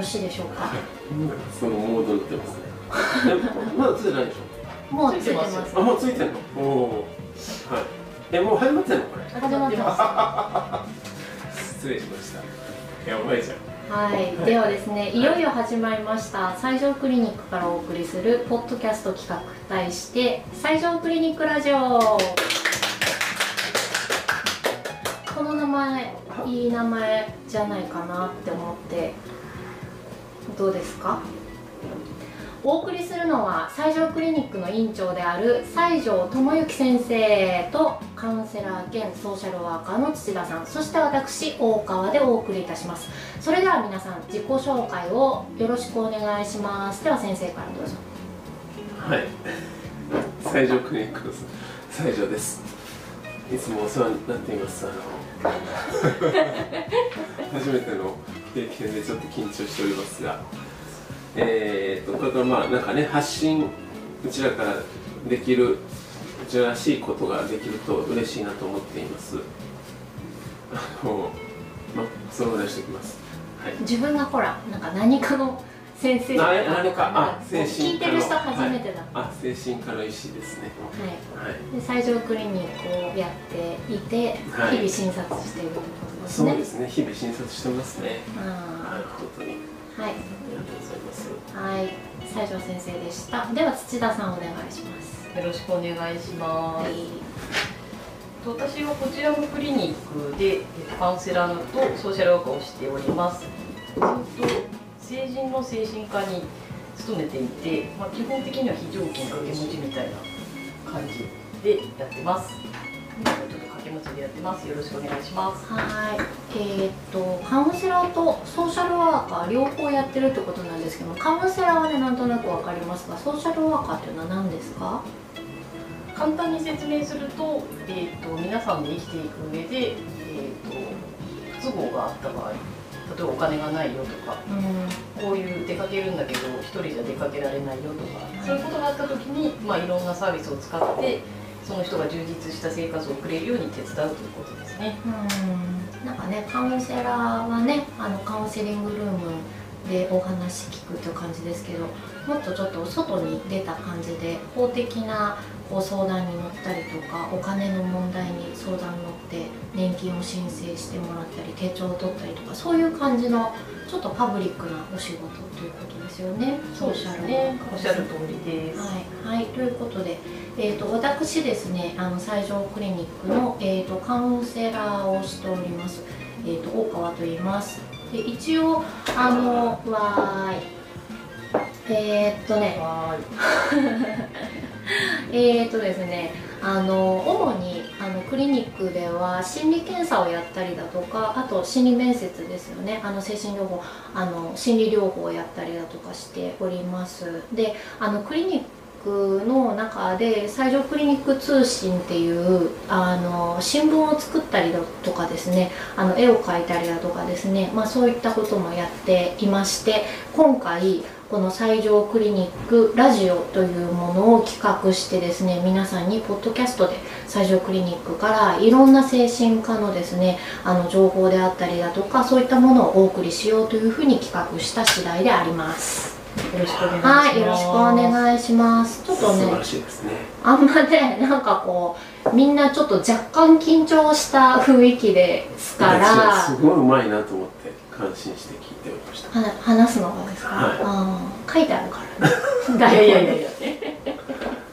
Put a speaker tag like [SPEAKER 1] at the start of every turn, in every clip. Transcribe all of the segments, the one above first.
[SPEAKER 1] ろしいでしょうか？
[SPEAKER 2] そのモードになってますね。えまだついてないでし
[SPEAKER 1] もうついてます。
[SPEAKER 2] ょあもうついてんの？おおはい。えもう始まってんのこれ？
[SPEAKER 1] 始まってます。
[SPEAKER 2] 失礼しました。やばいじゃん
[SPEAKER 1] はい、ではですね、いよいよ始まりました西条クリニックからお送りするポッドキャスト企画題して西条クリニックラジオ。この名前いい名前じゃないかなって思ってどうですか？お送りするのは西条クリニックの院長である西条智之先生とカウンセラー兼ソーシャルワーカーの土田さん。そして私大川でお送りいたします。それでは皆さん自己紹介をよろしくお願いします。では先生からどうぞ。
[SPEAKER 2] はい。西条クリニックの西条です。いつもお世話になっています。あの 初めての経験でちょっと緊張しておりますが。えー、とこれからまあなんかね発信うちらからできるうちららしいことができると嬉しいなと思っています。あのまあそのぐらいしておきます。はい。
[SPEAKER 1] 自分がほらなんか何かの先生。
[SPEAKER 2] な何かあ精
[SPEAKER 1] 聞いてる人初めてだ、
[SPEAKER 2] あ精神科の医師ですね。
[SPEAKER 1] はい。
[SPEAKER 2] はい。
[SPEAKER 1] で西条クリニックをやっていて、
[SPEAKER 2] はい。
[SPEAKER 1] 日々診察しているところですね。
[SPEAKER 2] そうですね。日々診察してますね。
[SPEAKER 1] あ
[SPEAKER 2] はい本当に
[SPEAKER 1] ーはい。
[SPEAKER 2] ありがとうございます。
[SPEAKER 1] はい。西条先生でした。では土田さんお願いします。
[SPEAKER 3] よろしくお願いしま
[SPEAKER 1] はい。
[SPEAKER 3] す。私はこちらのクリニックでカウンセラーとソーシャルワーカーをしております。ずっと成人の精神科に勤めていて、まあ、基本的には非常勤掛け持ちみたいな感じでやってます。今ちょっと掛け持ちでやってます。よろしくお願いします。
[SPEAKER 1] はいえーっとカウンセラーとソーシャルワーカー両方やってるってことなんですけどカウンセラーはねなんとなくわかりますがソーシャルワーカーっていうのは何ですか？
[SPEAKER 3] 簡単に説明すると,、えー、と皆さんで生きていく上で、えー、と不都合があった場合例えばお金がないよとか
[SPEAKER 1] うん。
[SPEAKER 3] こういう出かけるんだけど一人じゃ出かけられないよとか、
[SPEAKER 1] い
[SPEAKER 3] そういうことがあった時に、まあ、いろんなサービスを使ってその人が充実した生活を送れるように手伝うということですね。
[SPEAKER 1] うん。なんかねカウンセラーはねあのカウンセリングルームでお話聞くという感じですけどもっとちょっと外に出た感じで法的なこう相談に乗ったりとかお金の問題に相談に乗って年金を申請してもらったり手帳を取ったりとかそういう感じのちょっとパブリックなお仕事ということですよね。
[SPEAKER 3] そうですね。おっしゃる通りで。す。
[SPEAKER 1] はい、はい、ということで、えー、と私ですねあの西条クリニックの、えー、とカウンセラーをしております、えー、と大川と言います。で一応あのわーい。えー、っとね。えーとですねあの主にあのクリニックでは心理検査をやったりだとかあと心理面接ですよね。あの精神療法あの心理療法をやったりだとかしております。であのクリニックの中で西条クリニック通信っていうあの新聞を作ったりだとかですねあの絵を描いたりだとかですね、まあ、そういったこともやっていまして今回この西条クリニックラジオというものを企画してですね皆さんにポッドキャストで西条クリニックからいろんな精神科のですねあの情報であったりだとかそういったものをお送りしようというふうに企画した次第であります。
[SPEAKER 3] よろしくお願いします。
[SPEAKER 1] はいよろしくお願いします。ちょっと
[SPEAKER 2] 素晴
[SPEAKER 1] ね
[SPEAKER 2] らしいですね。
[SPEAKER 1] あんまねなんかこうみんなちょっと若干緊張した雰囲気ですから
[SPEAKER 2] すごいうまいなと思って感心して聞いておりました。
[SPEAKER 1] は話すのがですか、
[SPEAKER 2] はい。
[SPEAKER 1] あー書いてあるからね。
[SPEAKER 3] い やいやいやいや。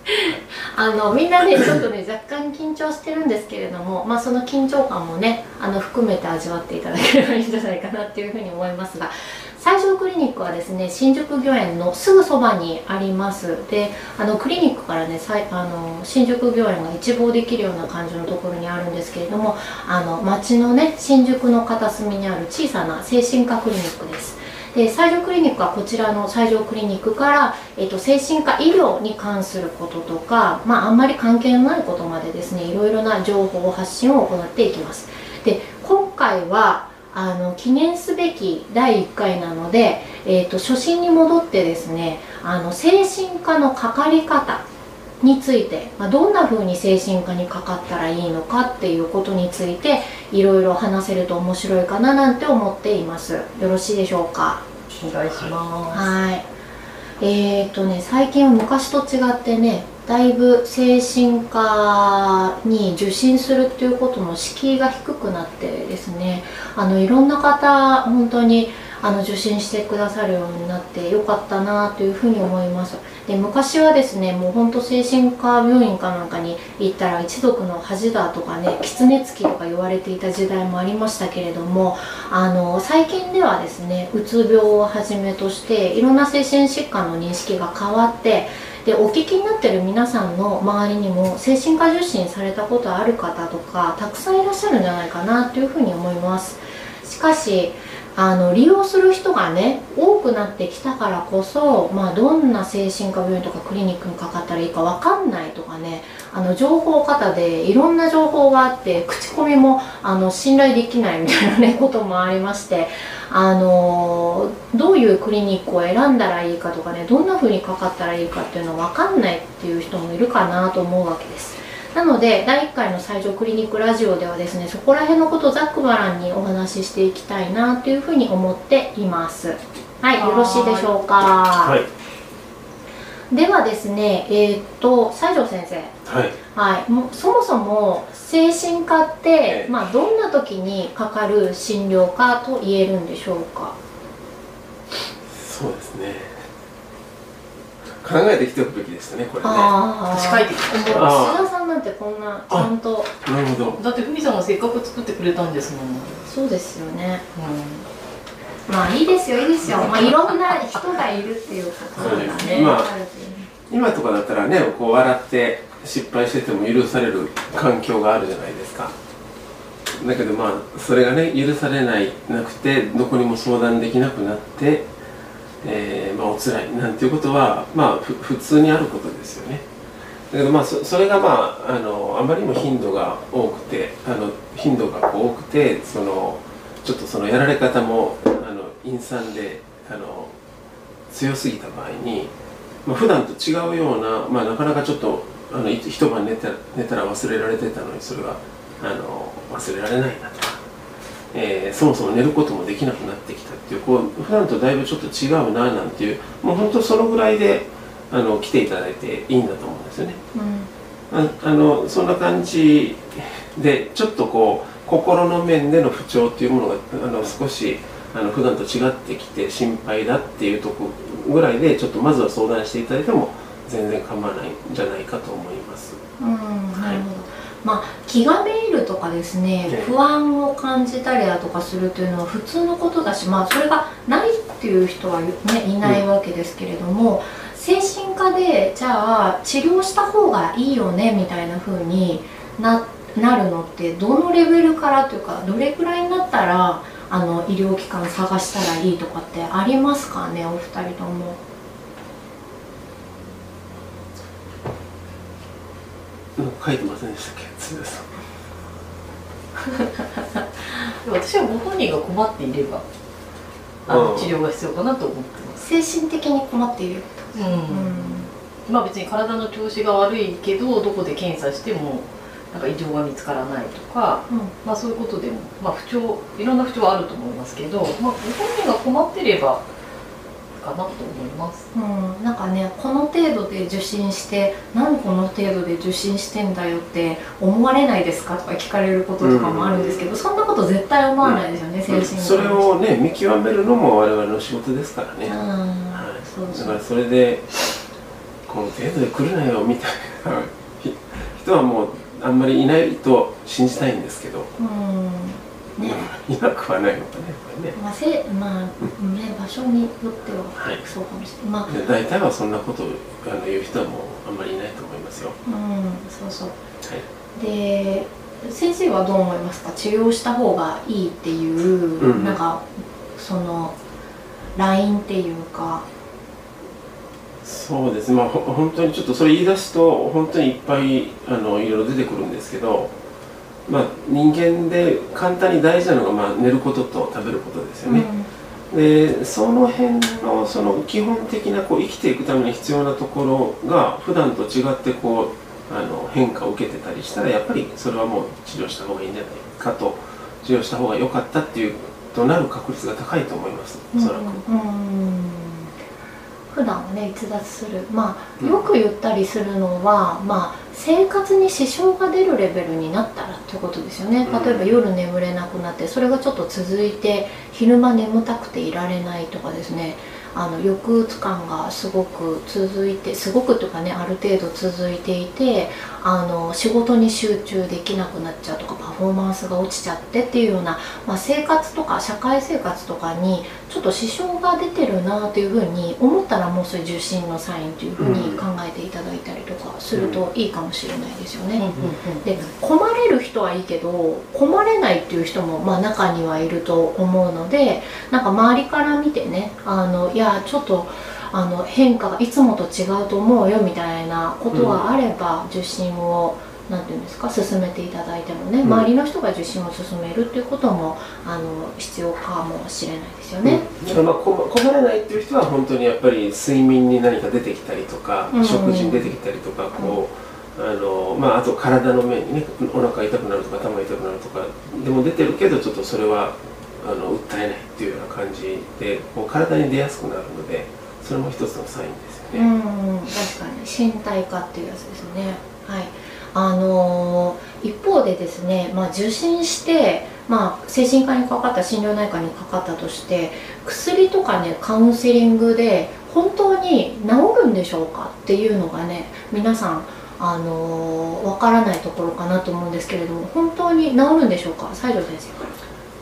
[SPEAKER 1] あのみんなねちょっとね若干緊張してるんですけれども、まあ、その緊張感もねあの含めて味わっていただければいいんじゃないかなっていうふうに思いますが西条クリニックはですね新宿御苑のすぐそばにあります。であのクリニックからねさいあの新宿御苑が一望できるような感じのところにあるんですけれどもあの街のね新宿の片隅にある小さな精神科クリニックです。で西条クリニックはこちらの西条クリニックから、えっと精神科医療に関することとか、まあ、あんまり関係のないことまでですねいろいろな情報発信を行っていきます。で今回はあの記念すべき第1回なので、えっと初心に戻ってですねあの精神科のかかり方について、まあ、どんな風に精神科にかかったらいいのかっていうことについていろいろ話せると面白いかななんて思っています。よろしいでしょうか？
[SPEAKER 3] お願いします。
[SPEAKER 1] はい。えー、とね最近は昔と違ってねだいぶ精神科に受診するっていうことの敷居が低くなってですねあのいろんな方本当にあの受診してくださるようになってよかったなというふうに思います。で昔はですねもうほんと精神科病院かなんかに行ったら一族の恥だとかね狐つきとか言われていた時代もありましたけれどもあの最近ではですねうつ病をはじめとしていろんな精神疾患の認識が変わってでお聞きになってる皆さんの周りにも精神科受診されたことある方とかたくさんいらっしゃるんじゃないかなというふうに思います。しかしあの利用する人がね多くなってきたからこそ、まあ、どんな精神科病院とかクリニックにかかったらいいか分かんないとかねあの情報過多でいろんな情報があって口コミもあの信頼できないみたいな、ね、こともありましてあのどういうクリニックを選んだらいいかとかねどんな風にかかったらいいかっていうの分かんないっていう人もいるかなと思うわけです。なので第1回の最上クリニックラジオではですねそこら辺のことをざっくばらんにお話ししていきたいなというふうに思っています。はいよろしいでしょうか。
[SPEAKER 2] はい。
[SPEAKER 1] ではですねえーっと西条先生。
[SPEAKER 2] はい。
[SPEAKER 1] はい、もうそもそも精神科って、
[SPEAKER 2] ええ。
[SPEAKER 1] まあ、どんな時にかかる診療科と言えるんでしょうか？
[SPEAKER 2] そうですね考えてきておくべきでしたねこれね。
[SPEAKER 1] ああ
[SPEAKER 3] 私書いてきました
[SPEAKER 1] もう
[SPEAKER 2] あー。
[SPEAKER 1] 須田さんなんてこんなちゃんと
[SPEAKER 2] なるほど。
[SPEAKER 3] だってふみさんがせっかく作ってくれたんですもん、うん、
[SPEAKER 1] そうですよね。まあいいですよいいですよ、まあ、いろんな人がいるっていうことがね。ね。
[SPEAKER 2] 今とかだったらねこう笑って失敗してても許される環境があるじゃないですか。だけどまあそれがね許されないなくてどこにも相談できなくなって、えーまあ、おつらいなんていうことはまあふ普通にあることですよね。だけどまあそそれがまああのあまりにも頻度が多くてあの頻度がこう多くてそのちょっとそのやられ方もあの陰惨であの強すぎた場合にまあ、普段と違うような、まあ、なかなかちょっとあの一晩寝た寝たら忘れられてたのにそれがあの忘れられないなと、えーそもそも寝ることもできなくなってきたっていうこう普段とだいぶちょっと違うななんていうもう本当そのぐらいであの来ていただいていいんだと思うんですよね。ああのそんな感じでちょっとこう心の面での不調っていうものがあの少しあの普段と違ってきて心配だっていうとこぐらいでちょっとまずは相談していただいても全然構わないんじゃないかと思います。
[SPEAKER 1] うん、なるほど。まあ気がめいるとかですね
[SPEAKER 2] ええ
[SPEAKER 1] 不安を感じたりだとかするというのは普通のことだしまあそれがないっていう人は、ね、いないわけですけれども、精神科でじゃあ治療した方がいいよねみたいな風にななるのってどのレベルからというかどれくらいになったらあの医療機関探したらいいとかってありますかねお二人とも。
[SPEAKER 2] なんか書いてませんでしたっけ鶴田さん。
[SPEAKER 3] で私はご本人が困っていればあの
[SPEAKER 2] うん。
[SPEAKER 3] 治療が必要かなと思ってます、
[SPEAKER 1] 精神的に困っている
[SPEAKER 3] うん
[SPEAKER 1] うん。
[SPEAKER 3] まあ別に体の調子が悪いけどどこで検査してもなんか異常が見つからないとか、
[SPEAKER 1] うん。
[SPEAKER 3] まあそういうことでも、まあ、不調いろんな不調はあると思いますけど、まあ、ご本人が困ってればかなと思います。
[SPEAKER 1] うん、なんかねこの程度で受診して何この程度で受診してんだよって思われないですかとか聞かれることとかもあるんですけど、そんなこと絶対思わないですよね、精神科の人
[SPEAKER 2] それをね見極めるのも我々の仕事ですからね、
[SPEAKER 1] うん。
[SPEAKER 2] はい。
[SPEAKER 1] そうそう。
[SPEAKER 2] だからそれでこの程度で来るなよみたいなひ人はもうあんまりいないと信じたいんですけど、
[SPEAKER 1] うんね。
[SPEAKER 2] いなくはないのかねね
[SPEAKER 1] まあせまあね場所によっては
[SPEAKER 2] はい。
[SPEAKER 1] そうかもしれない、まあ
[SPEAKER 2] で大体はそんなことをあの言う人はもうあんまりいないと思いますよ。
[SPEAKER 1] うんそうそう。
[SPEAKER 2] はい。
[SPEAKER 1] で先生はどう思いますか？治療した方がいいっていう、
[SPEAKER 2] うん。
[SPEAKER 1] なんかそのラインっていうか。
[SPEAKER 2] そうですね。まあほ本当にちょっとそれ言い出すと本当にいっぱいあのいろいろ出てくるんですけどまあ人間で簡単に大事なのが、まあ、寝ることと食べることですよね、でその辺のその基本的なこう生きていくために必要なところが普段と違ってこうあの変化を受けてたりしたらやっぱりそれはもう治療した方がいいんじゃないかと治療した方が良かったっていうとなる確率が高いと思います。おそらく。
[SPEAKER 1] うん普段はね逸脱する。まあよく言ったりするのは、まあ生活に支障が出るレベルになったらってことですよね。
[SPEAKER 2] うん。
[SPEAKER 1] 例えば夜眠れなくなってそれがちょっと続いて昼間眠たくていられないとかですね。あの抑うつ感がすごく続いてすごくとかねある程度続いていてあの仕事に集中できなくなっちゃうとかパフォーマンスが落ちちゃってっていうような、まあ、生活とか社会生活とかにちょっと支障が出てるなというふうに思ったらもうそれ受診のサインというふうに考えていただいたりとかするといいかもしれないですよね。で困れる人はいいけど困れないっていう人もまあ中にはいると思うのでなんか周りから見てねあのいやちょっとあの変化がいつもと違うと思うよみたいなことがあれば、受診をなんていうんですか進めていただいてもね、
[SPEAKER 2] うん。
[SPEAKER 1] 周りの人が受診を進めるっていうこともあの必要かもしれないですよね。
[SPEAKER 2] だからまあこ困れないっていう人は本当にやっぱり睡眠に何か出てきたりとか、
[SPEAKER 1] うん
[SPEAKER 2] 食事に出てきたりとかこう、あのまあ、あと体の面にねお腹痛くなるとか頭痛くなるとかでも出てるけどちょっとそれはあの訴えないっていうような感じでこう体に出やすくなるのでそれも一つのサインですよ
[SPEAKER 1] う
[SPEAKER 2] ね。
[SPEAKER 1] ん確かに。身体化っていうやつですね。はいあのー一方でですね、まあ、受診して、まあ、精神科にかかった心療内科にかかったとして薬とかねカウンセリングで本当に治るんでしょうか？っていうのがね皆さんあのーわからないところかなと思うんですけれども本当に治るんでしょうか？西条先生から。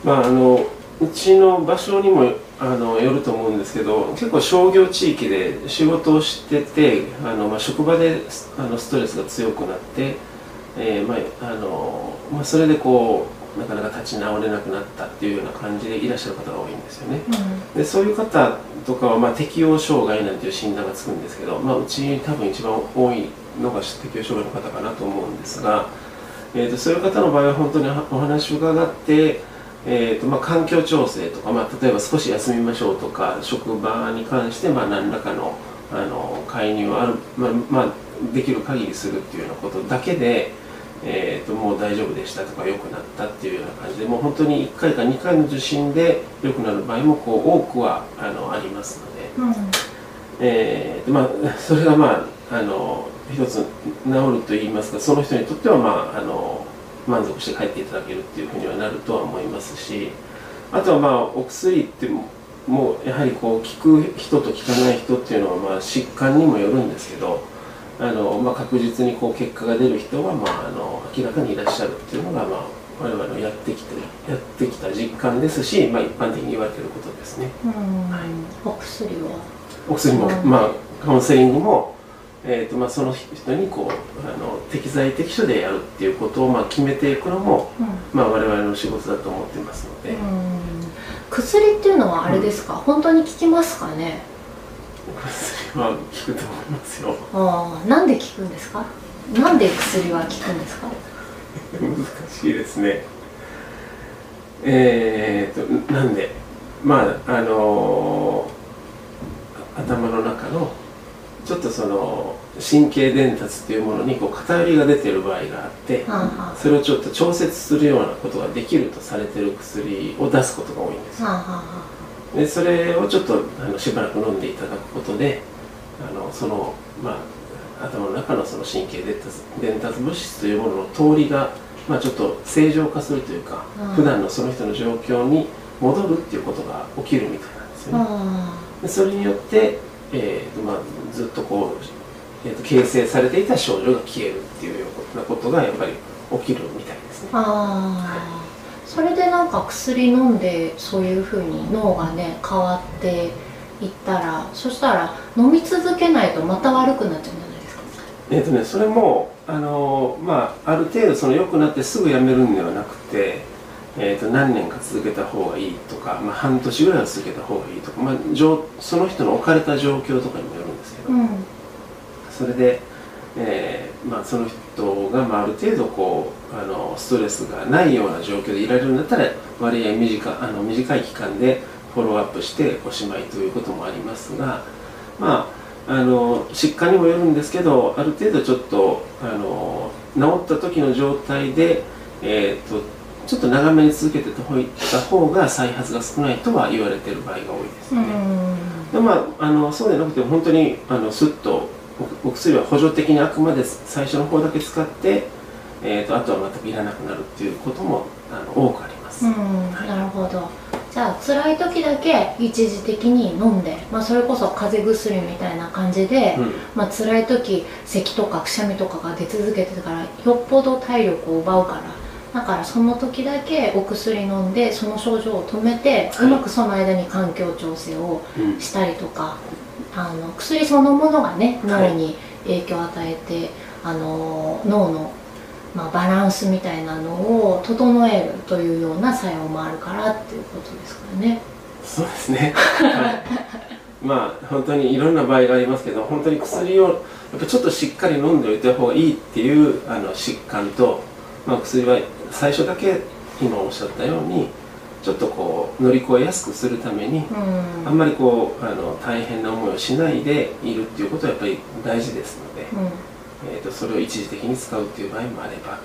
[SPEAKER 2] まああのうちの場所にもあのよると思うんですけど結構商業地域で仕事をしててあの、まあ、職場でスあのストレスが強くなって、えーまああのまあ、それでこうなかなか立ち直れなくなったっていうような感じでいらっしゃる方が多いんですよね。でそういう方とかは、まあ、適応障害なんていう診断がつくんですけど、まあ、うち多分一番多いのが適応障害の方かなと思うんですが、えー、とそういう方の場合は本当にお話を伺って、えーとまあ、環境調整とか、まあ、例えば少し休みましょうとか職場に関して、まあ、何らかのあの介入をある、まあまあ、できる限りするっていうようなことだけで、えー、ともう大丈夫でしたとか良くなったっていうような感じでもう本当に1回か2回の受診で良くなる場合もこう多くはあのありますので、
[SPEAKER 1] うん。
[SPEAKER 2] えーでまあ、それがまああの一つ治ると言いますかその人にとっては、まあ、あの満足して帰っていただけるっていうふうにはなるとは思いますしあとはまあお薬ってももうやはりこう効く人と効かない人っていうのはまあ疾患にもよるんですけどあの、まあ、確実にこう結果が出る人は、まあ、あの明らかにいらっしゃるっていうのが、まあ、我々のやってきてやってきた実感ですし、まあ、一般的に言われていることですね。
[SPEAKER 1] うん。
[SPEAKER 2] はい。
[SPEAKER 1] お薬は？
[SPEAKER 2] お薬も、
[SPEAKER 1] うん。
[SPEAKER 2] まあ、カウンセリングも、えーとまあ、その人にこうあの適材適所でやるっていうことを、まあ、決めていくのも、
[SPEAKER 1] うん。
[SPEAKER 2] まあ、我々の仕事だと思ってますので、
[SPEAKER 1] うん。薬っていうのはあれですか、本当に効きますかね？
[SPEAKER 2] お薬は効くと思いますよ。
[SPEAKER 1] ああなんで効くんですか？なんで薬は効くんですか？
[SPEAKER 2] 難しいですね。えーとなんで？まああの頭の中のちょっとその神経伝達っていうものにこう偏りが出てる場合があって、それをちょっと調節するようなことができるとされてる薬を出すことが多いんです。でそれをちょっとあのしばらく飲んでいただくことであのその、まあ、頭の中のその神経伝達伝達物質というものの通りが、まあ、ちょっと正常化するというか、
[SPEAKER 1] うん。
[SPEAKER 2] 普段のその人の状況に戻るっていうことが起きるみたいなんですよね。それによって、えーとまあ、ずっとこう、えーと形成されていた症状が消えるっていうようなことがやっぱり起きるみたいですね。
[SPEAKER 1] ああそれでなんか薬飲んでそういうふうに脳がね変わっていったらそしたら飲み続けないとまた悪くなっちゃうんじゃないですか？
[SPEAKER 2] えーとね、それも、あのーまあ、ある程度その良くなってすぐやめるんではなくて、えー、と何年か続けた方がいいとか、まあ、半年ぐらいは続けた方がいいとか、まあ、状その人の置かれた状況とかにもよるんですけど、
[SPEAKER 1] うん。
[SPEAKER 2] それで、えーまあ、その人が、まあ、ある程度こうあのストレスがないような状況でいられるんだったら割合短あの短い期間でフォローアップしておしまいということもありますがまああの疾患にもよるんですけどある程度ちょっとあの治った時の状態で、えー、とちょっと長めに続けてた方が再発が少ないとは言われてる場合が多いです
[SPEAKER 1] う
[SPEAKER 2] ね、
[SPEAKER 1] ん。
[SPEAKER 2] でまあ、あのそうでなくて本当にあのスッとおお薬は補助的にあくまで最初の方だけ使って、えー、とあとは全くいらなくなるっていうこともあの多くあります、
[SPEAKER 1] うん。なるほど。じゃあ辛い時だけ一時的に飲んで、まあ、それこそ風邪薬みたいな感じで、
[SPEAKER 2] うん。
[SPEAKER 1] まあ辛い時咳とかくしゃみとかが出続けてたからよっぽど体力を奪うからだからその時だけお薬飲んでその症状を止めて、
[SPEAKER 2] はい。う
[SPEAKER 1] まくその間に環境調整を
[SPEAKER 2] うん。
[SPEAKER 1] したりとかあの薬そのものがね
[SPEAKER 2] はい。
[SPEAKER 1] 脳に影響を与えて、あの脳の、まあ、バランスみたいなのを整えるというような作用もあるからっていうことですからね。
[SPEAKER 2] そうですね、はい、まあ本当にいろんな場合がありますけど本当に薬をやっぱちょっとしっかり飲んでおいた方がいいっていうあの疾患と、まあ、薬は最初だけ今おっしゃったようにちょっとこう乗り越えやすくするために
[SPEAKER 1] うん。
[SPEAKER 2] あんまりこうあの大変な思いをしないでいるっていうことはやっぱり大事ですので、
[SPEAKER 1] うん。
[SPEAKER 2] えー、とそれを一時的に使うっていう場合もあれば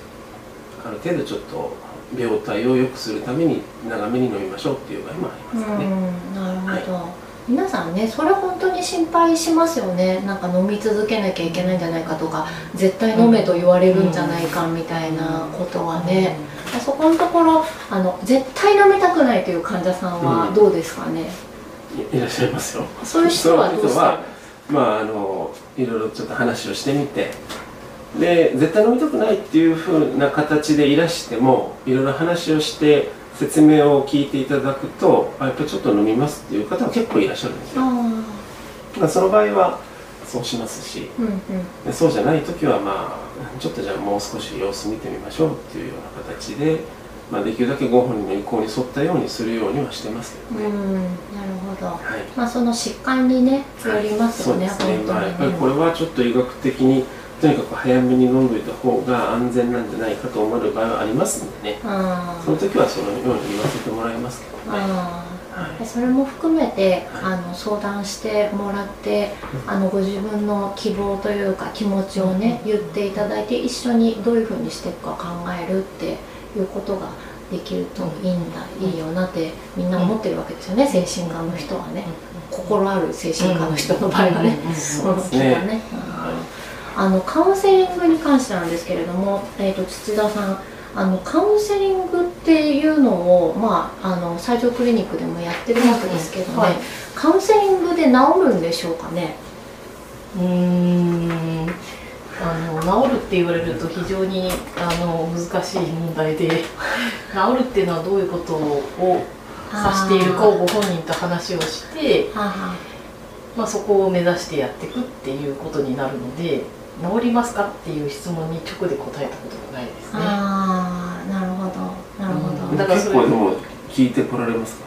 [SPEAKER 2] ある程度ちょっと病態を良くするために長めに飲みましょうっていう場合もありますよね。
[SPEAKER 1] うん。なるほど、皆さんねそれ本当に心配しますよね。なんか飲み続けなきゃいけないんじゃないかとか絶対飲めと言われるんじゃないかみたいなことはね、そこのところあの絶対飲みたくないという患者さんは
[SPEAKER 2] うん。
[SPEAKER 1] どうですかね、
[SPEAKER 2] いいらっしゃいますよ。
[SPEAKER 1] そういう人はどうし
[SPEAKER 2] まああのいろいろちょっと話をしてみて。で絶対飲みたくないっていうふうな形でいらしてもいろいろ話をして説明を聞いていただくとあやっぱりちょっと飲みますっていう方は結構いらっしゃるんですよ。その場合はそうしますし
[SPEAKER 1] ーうんうん。
[SPEAKER 2] でそうじゃない時はまあちょっとじゃあもう少し様子見てみましょうっていうような形で、まあ、できるだけご本人の意向に沿ったようにするようにはしてますけどね。
[SPEAKER 1] うんなるほど。
[SPEAKER 2] はい。
[SPEAKER 1] まあその疾患にねよりますよね、
[SPEAKER 2] そうですね、まあ、やっぱり
[SPEAKER 1] 本
[SPEAKER 2] これはちょっと医学的にとにかく早めに飲んどいた方が安全なんじゃないかと思われる場合はありますんでね。その時はそのように言わせてもらいますけどね。
[SPEAKER 1] あ
[SPEAKER 2] は
[SPEAKER 1] でそれも含めて
[SPEAKER 2] はい。
[SPEAKER 1] あの相談してもらってあのご自分の希望というか気持ちをね言っていただいて一緒にどういうふうにしていくか考えるっていうことができるといいんだいいよなってみんな思ってるわけですよね。精神科の人はね。心ある精神科の人の場合はね。
[SPEAKER 2] そうですね
[SPEAKER 1] あのカウンセリングに関してなんですけれども、えー、と土田さんあのカウンセリングっていうのを、まあ、あの西条クリニックでもやってるわけですけどね、
[SPEAKER 3] はい。
[SPEAKER 1] カウンセリングで治るんでしょうかね？
[SPEAKER 3] うーん。あの治るって言われると非常にあの難しい問題で 治るっていうのはどういうことを指しているかをご本人と話をして、まあ、そこを目指してやっていくっていうことになるので治りますかっていう質問に直で答えたことがないですね。
[SPEAKER 1] ああなるほどなるほど、
[SPEAKER 3] うん。だからそれ
[SPEAKER 2] 結構でも聞いてこられますか？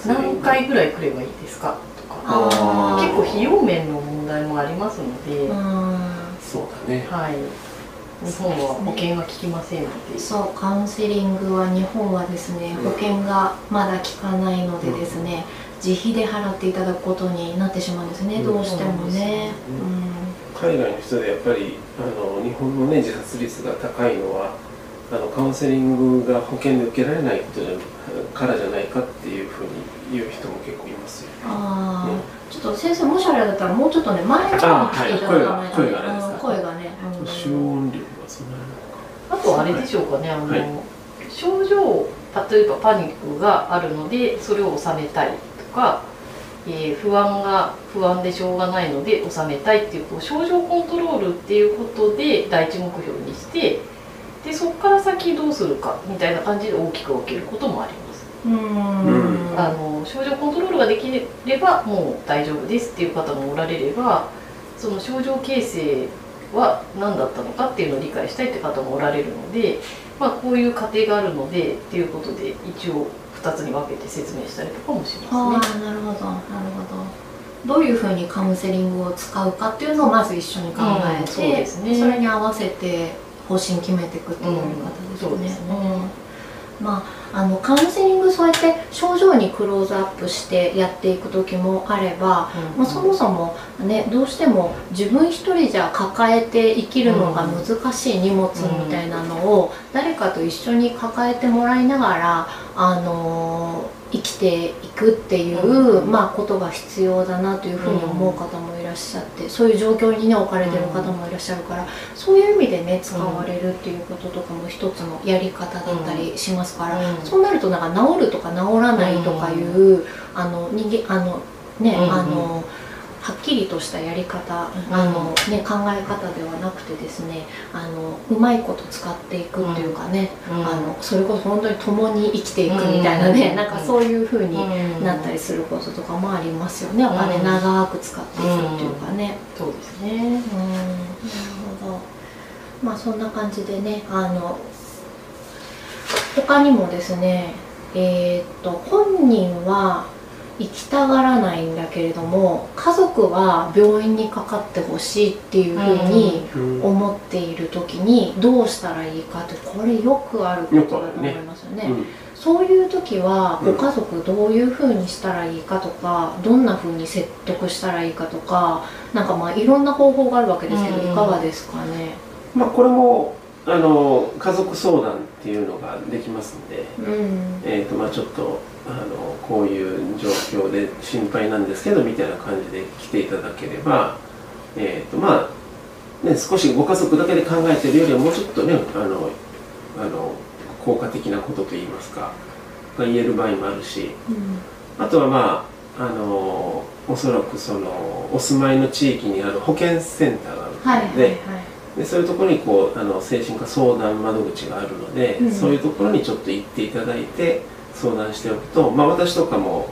[SPEAKER 2] その
[SPEAKER 3] 何回ぐらい来ればいいですか？とか。
[SPEAKER 1] あー。
[SPEAKER 3] 結構費用面の問題もありますので、
[SPEAKER 1] うん。
[SPEAKER 2] そうだね。
[SPEAKER 3] はい、日本は保険が効きませんので。
[SPEAKER 1] そうカウンセリングは日本はですね
[SPEAKER 2] うん。
[SPEAKER 1] 保険がまだ効かないのでですね、自費で払っていただくことになってしまうんですね、
[SPEAKER 2] うん。
[SPEAKER 1] どうしてもね、
[SPEAKER 2] 海外の人でやっぱりあの日本のね自殺率が高いのはあのカウンセリングが保険で受けられないことじゃからじゃないかっていうふうに言う人も結構いますよね。
[SPEAKER 1] ああ、
[SPEAKER 2] うん。
[SPEAKER 1] ちょっと先生もしあれだったらもうちょっとね前の方に来ていただかないと、
[SPEAKER 2] あはい声が声があれですか
[SPEAKER 1] うん声がね、うん。
[SPEAKER 2] 集音量がそんなに
[SPEAKER 3] あとあれでしょうかね、あの、
[SPEAKER 2] はい。
[SPEAKER 3] 症状例えばパニックがあるのでそれを収めたいとか、えー不安が不安でしょうがないので収めたいっていうこう症状コントロールっていうことで第一目標にしてでそこから先どうするかみたいな感じで大きく分けることもあります。
[SPEAKER 1] うん
[SPEAKER 2] うん
[SPEAKER 3] あの症状コントロールができればもう大丈夫ですっていう方もおられればその症状形成は何だったのかっていうのを理解したいって方もおられるので、まあ、こういう過程があるのでっていうことで一応2つに分けて説明したりとかもし
[SPEAKER 1] あ
[SPEAKER 3] ますね。
[SPEAKER 1] あなるほどなるほどどういうふうにカウンセリングを使うかっていうのをまず一緒に考え
[SPEAKER 3] うん
[SPEAKER 1] て、
[SPEAKER 3] そうですね
[SPEAKER 1] それに合わせて方針決めていくっていうやり方ですよね。
[SPEAKER 3] うんそうですね
[SPEAKER 1] うんまあ、あのカウンセリングそうやって症状にクローズアップしてやっていく時もあれば、まあ、そもそも、ね、どうしても自分一人じゃ抱えて生きるのが難しい荷物みたいなのを誰かと一緒に抱えてもらいながら、あのー生きていくっていう、まあ、ことが必要だなというふうに思う方もいらっしゃって、そういう状況にね置かれてる方もいらっしゃるから、そういう意味でね使われるっていうこととかも一つのやり方だったりしますから、そうなるとなんか治るとか治らないとかいう、あの人間あのね、あの。はっきりとしたやり方、あのね、考え方ではなくてですねあのうまいこと使っていくっていうかね、あのそれこそ本当に共に生きていくみたいなね、なんかそういうふうになったりすることとかもありますよね、お金長く使っていくっていうかね。
[SPEAKER 3] そうですね、うん、なる
[SPEAKER 1] ほど。まあそんな感じでねあの他にもですねえー、っと本人は行きたがらないんだけれども家族は病院にかかってほしいっていうふうに思っている時にどうしたらいいかってこれよくあることだと思いますよね。ねうん、そういう時はご家族どういうふうにしたらいいかとかどんなふうに説得したらいいかとかなんかまあいろんな方法があるわけですけど、いかがですかね？
[SPEAKER 2] まあ、これもあの家族相談っていうのができますんで、うん、えーとまあ、ちょっとあのこういう状況で心配なんですけどみたいな感じで来ていただければ、えーとまあね、少しご家族だけで考えてるよりはもうちょっとねあのあの効果的なことといいますかが言える場合もあるし、うん、あとはまああのおそらくそのお住まいの地域にある保健センターがあるので。はいはいはいでそういうところにこうあの精神科相談窓口があるので、うん、そういうところにちょっと行っていただいて相談しておくと、まあ、私とかも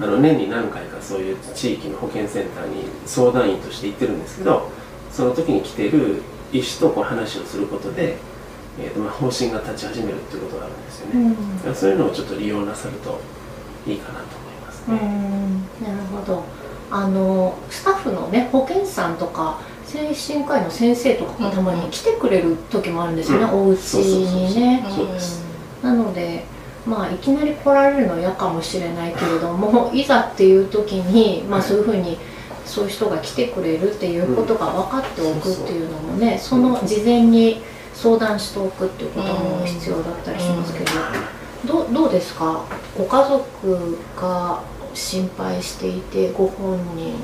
[SPEAKER 2] あの年に何回かそういう地域の保健センターに相談員として行ってるんですけどその時に来てる医師とこう話をすることで、えーとまあ、方針が立ち始めるっていうことがあるんですよね、うん、そういうのをちょっと利用なさるといいかなと思いますね。
[SPEAKER 1] なるほど。あのスタッフのね保健師さんとか精神科医の先生とかがたまに来てくれる時もあるんですよね、うん、お家にね。なのでまあいきなり来られるのは嫌かもしれないけれども いざっていう時に、まあ、そういうふうにそういう人が来てくれるっていうことが分かっておくっていうのもねその事前に相談しておくっていうことも必要だったりしますけどどどうですか？ご家族が心配していてご本人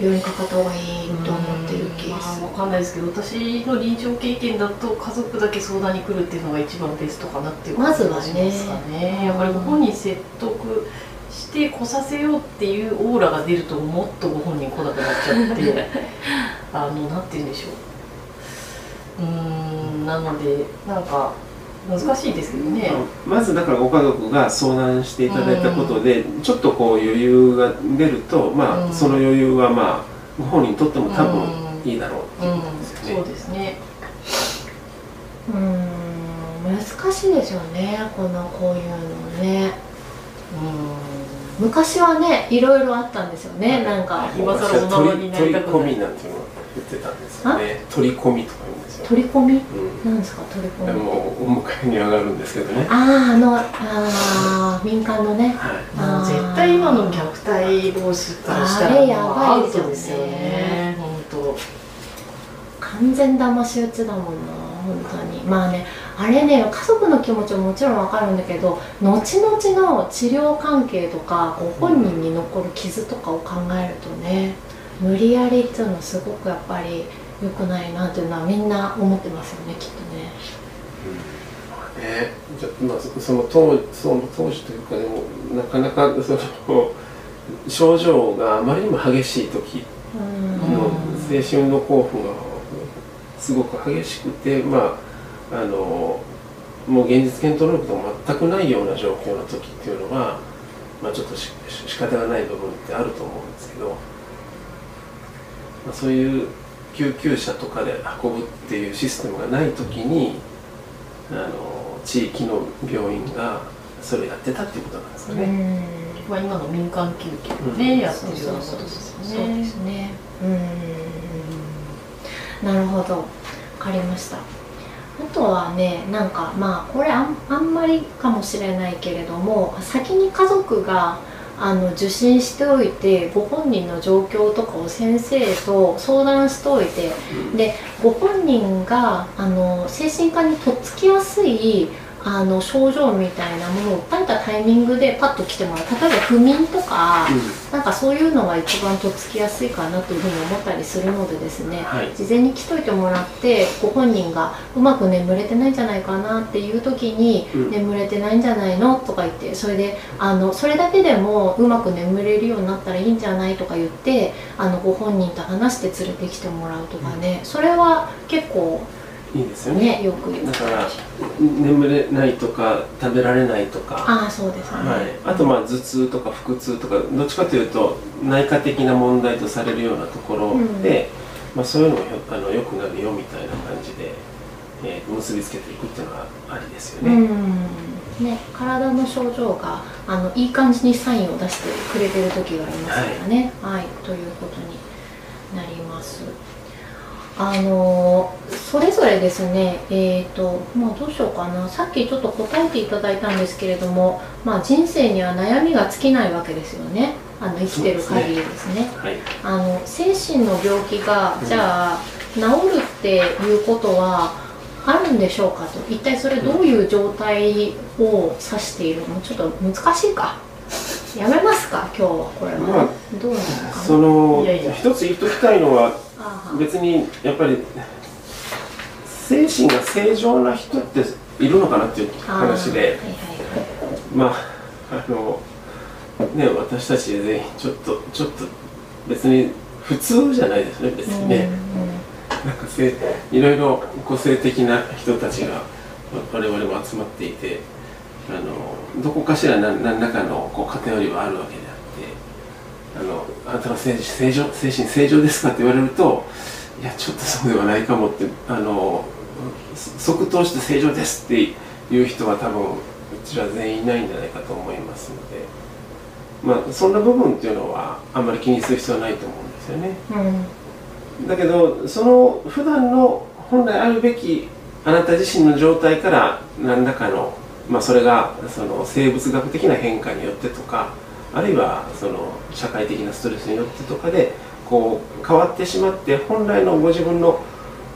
[SPEAKER 1] 病院かかった方がいいと思ってるケース、
[SPEAKER 3] まあ、分かんないですけど私の臨床経験だと家族だけ相談に来るっていうのが一番ベストかなっていう
[SPEAKER 1] 感じがし
[SPEAKER 3] ますかね、やっぱりご本人説得して来させようっていうオーラが出るともっとご本人来なくなっちゃって あのなんて言うんでしょう。うんなのでなんか難しいですけどね。
[SPEAKER 2] まずだからご家族が相談していただいたことで、うん、ちょっとこう余裕が出るとまあ、うん、その余裕はまあご本人にとっても多分いいだろうっていうことですよね、
[SPEAKER 3] そうですね。
[SPEAKER 1] うん難しいですよねこのこういうのね。うん。昔はねいろいろあったんですよね、なんか。
[SPEAKER 2] 今更お名前になりたくない。取り込みなんていうのを言ってたんですよね。取り込みとか
[SPEAKER 1] 取り込み、うん、なんですか取り込み？
[SPEAKER 2] もお迎えに上がるんですけどね。
[SPEAKER 1] あああのあ民間のね、
[SPEAKER 3] はい、絶対今の虐待防止からしたらあれやばいですよね本当。
[SPEAKER 1] 完全騙し討ちだもんな本当に。まあねあれね家族の気持ちももちろんわかるんだけど後々の治療関係とかご本人に残る傷とかを考えるとね無理やりっていうのはすごくやっぱり良くないなというのはみんな思ってますよねきっとね。
[SPEAKER 2] うん、えー、じゃまあその当その当時というかでもなかなかその症状があまりにも激しい時の青春の興奮がすごく激しくてまああのもう現実検討能力と全くないような状況の時っていうのは、まあ、ちょっとし仕方がない部分ってあると思うんですけど、まあ、そういう救急車とかで運ぶっていうシステムがない時にあの地域の病院がそれやってたっていうことなんですかね。
[SPEAKER 3] まあ、今の民間救急ね、うん、やってるようなことですね。そうですね。
[SPEAKER 1] うん。なるほど、わかりました。あとはねなんかまあこれあんあんまりかもしれないけれども先に家族があの受診しておいてご本人の状況とかを先生と相談しておいてでご本人があの精神科にとっつきやすいあの症状みたいなものを訴えたタイミングでパッと来てもらう。例えば不眠とか、なんかそういうのが一番とっつきやすいかなというふうに思ったりするのでですね、
[SPEAKER 2] はい。
[SPEAKER 1] 事前に来といてもらってご本人がうまく眠れてないんじゃないかなっていう時に、
[SPEAKER 2] うん。
[SPEAKER 1] 眠れてないんじゃないのとか言ってそれであのそれだけでもうまく眠れるようになったらいいんじゃないとか言ってあのご本人と話して連れてきてもらうとかね、それは結構
[SPEAKER 2] いいですよね。
[SPEAKER 1] ねよく。
[SPEAKER 2] だから眠れないとか食べられないとか。
[SPEAKER 1] ああそうですね、
[SPEAKER 2] はい、あとまあ頭痛とか腹痛とかどっちかというと内科的な問題とされるようなところで、まあ、そういうのもよあの良くなるよみたいな感じで、えー結びつけていくっていうのはありですよ
[SPEAKER 1] う
[SPEAKER 2] ね。
[SPEAKER 1] ん。ね、体の症状があのいい感じにサインを出してくれてる時がありますからね。はい、ということになります。あのそれぞれですね、えーとまあ、どうしようかな。さっきちょっと答えていただいたんですけれども、まあ、人生には悩みが尽きないわけですよね。あの生きてる限りですね。
[SPEAKER 2] はい、
[SPEAKER 1] あの精神の病気がじゃあ治るっていうことはあるんでしょうかと。一体それどういう状態を指しているの？ちょっと難しいか。やめますか？今日はこれは、
[SPEAKER 2] まあ
[SPEAKER 1] どうなのかな？
[SPEAKER 2] その一つ言っときたいのは別にやっぱり精神が正常な人っているのかなっていう話で。
[SPEAKER 1] はいはいはい。
[SPEAKER 2] まああのね私たち全員ちょっとちょっと別に普通じゃないですね別にね。なんかせいろいろ個性的な人たちが我々も集まっていてあのどこかしら何何らかのこう偏りはあるわけであってあのあなたの精正常精神正常ですかって言われるといやちょっとそうではないかもってあのそ即答して正常ですっていう人は多分うちは全員いないんじゃないかと思いますのでまあそんな部分っていうのはあんまり気にする必要はないと思うんですよね。
[SPEAKER 1] うんうん
[SPEAKER 2] だけどその普段の本来あるべきあなた自身の状態から何らかの、まあ、それがその生物学的な変化によってとかあるいはその社会的なストレスによってとかでこう変わってしまって本来のご自分の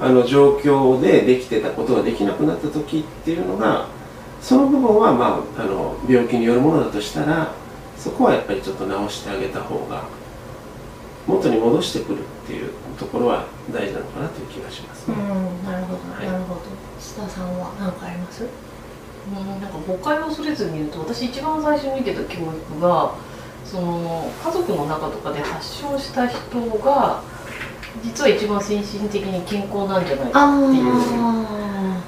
[SPEAKER 2] あの状況でできてたことができなくなった時っていうのがその部分は、まあ、あの病気によるものだとしたらそこはやっぱりちょっと直してあげた方が元に戻してくるっていうところは大事なのかなという気がしますね。
[SPEAKER 1] うん。なるほど。
[SPEAKER 2] はい
[SPEAKER 1] なるほど。須田さんは何かあります？
[SPEAKER 3] うんなんか誤解を恐れずに言うと私一番最初に受けた教育がその家族の中とかで発症した人が実は一番精神的に健康なんじゃないか
[SPEAKER 1] あ
[SPEAKER 3] っていう
[SPEAKER 1] あ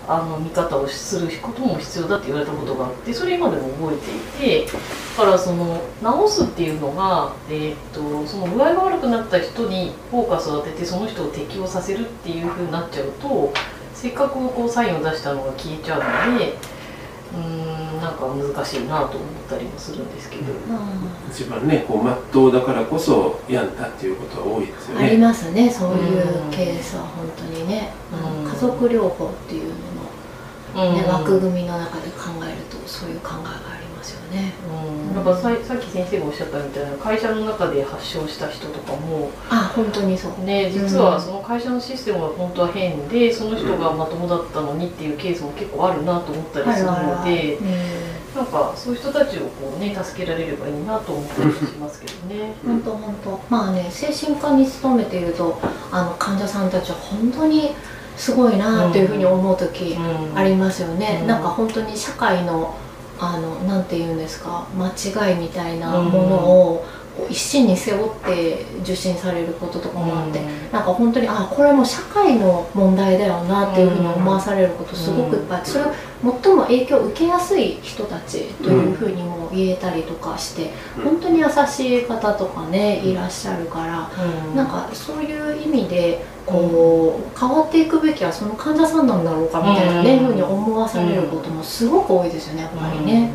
[SPEAKER 3] あの見方をすることも必要だって言われたことがあってそれ今でも覚えていてだからその治すっていうのが、えーっとその具合が悪くなった人にフォーカスを当ててその人を適応させるっていう風になっちゃうとせっかくこうサインを出したのが消えちゃうのでうーんなんか難しいなと思ったりもするんですけど。
[SPEAKER 2] 一番ねこう真っ当だからこそ病んだっていうことは多いですよ
[SPEAKER 1] あり
[SPEAKER 2] ね。
[SPEAKER 1] ますねそういう
[SPEAKER 3] うん。
[SPEAKER 1] ケースは本当にね、あの
[SPEAKER 3] うん
[SPEAKER 1] 家族療法っていうのの、ね
[SPEAKER 3] うん。
[SPEAKER 1] 枠組みの中で考えるとそういう考えがありますよね。
[SPEAKER 3] うん、なんかささっき先生がおっしゃったみたいな会社の中で発症した人とかも
[SPEAKER 1] あ本当にそう。
[SPEAKER 3] ね実はその会社のシステムが本当は変でその人がまともだったのにっていうケースも結構あるなと思ったりするのでなんかそういう人たちをこうね助けられればいいなと思ったりしますけどね。
[SPEAKER 1] 本当本当。まあね精神科に勤めているとあの患者さんたちは本当にすごいなっていうふうに思う時
[SPEAKER 3] うん。
[SPEAKER 1] ありますよね、
[SPEAKER 3] うん。
[SPEAKER 1] なんか本当に社会のあのなんて言うんですか間違いみたいなものを一身に背負って受診されることとかもあって、なんか本当にあこれも社会の問題だよなっていうふうに思わされることすごくいっぱいあってそれを最も影響を受けやすい人たちというふうにも言えたりとかして、
[SPEAKER 2] うん。
[SPEAKER 1] 本当に優しい方とかねいらっしゃるから、
[SPEAKER 3] うん。
[SPEAKER 1] なんかそういう意味でこう変わっていくべきはその患者さんなんだろうかみたいなね、
[SPEAKER 3] うん。
[SPEAKER 1] ふうに思わされることもすごく多いですよねやっぱりね。うん。はい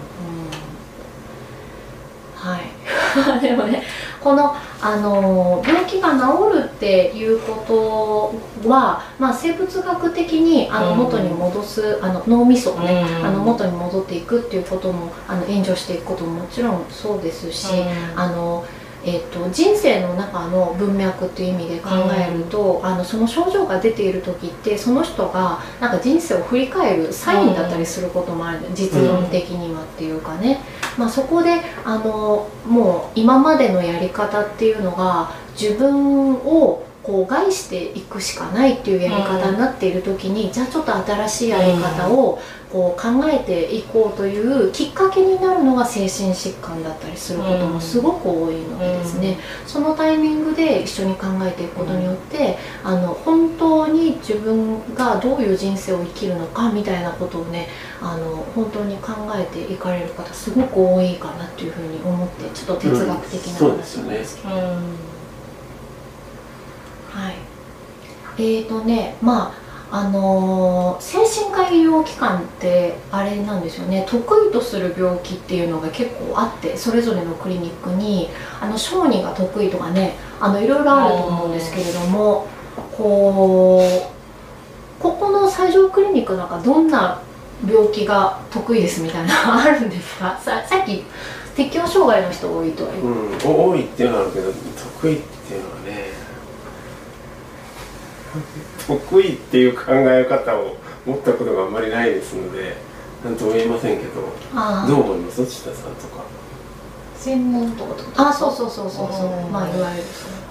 [SPEAKER 1] でもねこのあの病気が治るっていうことは、まあ、生物学的にあの
[SPEAKER 3] うん。
[SPEAKER 1] 元に戻す、あの脳みそをね、
[SPEAKER 3] うん。
[SPEAKER 1] あの元に戻っていくっていうこともあの援助していくことももちろんそうですし、あのえっと人生の中の文脈っていう意味で考えると、あのその症状が出ている時ってその人がなんか人生を振り返るサインだったりすることもある、実論的にはっていうかね、まあ、そこであのもう今までのやり方っていうのが自分をこう害していくしかないっていうやり方になっている時に、じゃあちょっと新しいやり方をこう考えていこうというきっかけになるのが精神疾患だったりすることもすごく多いのでですね、そのタイミングで一緒に考えていくことによって、あの本当に自分がどういう人生を生きるのかみたいなことをねあの本当に考えていかれる方すごく多いかなっていうふうに思ってちょっと哲学的な話なんですけど、
[SPEAKER 3] うん
[SPEAKER 1] はい。えーとねまああのー精神科医療機関ってあれなんですよね。得意とする病気っていうのが結構あってそれぞれのクリニックにあの小児が得意とかねあのいろいろあると思うんですけれどもこうここの西条クリニックなんかどんな病気が得意ですみたいなの あるんですか？さっき適応障害の人多いとは言って
[SPEAKER 2] うん、多いっていうのはあるけど得意っていうのはね得意っていう考え方を持ったことがあんまりないですので何とも言えませんけどどう思います？千田さんとか。
[SPEAKER 3] 専門とかってこと？
[SPEAKER 1] あそうそうそうそう。そう
[SPEAKER 3] うん
[SPEAKER 1] まあいわゆる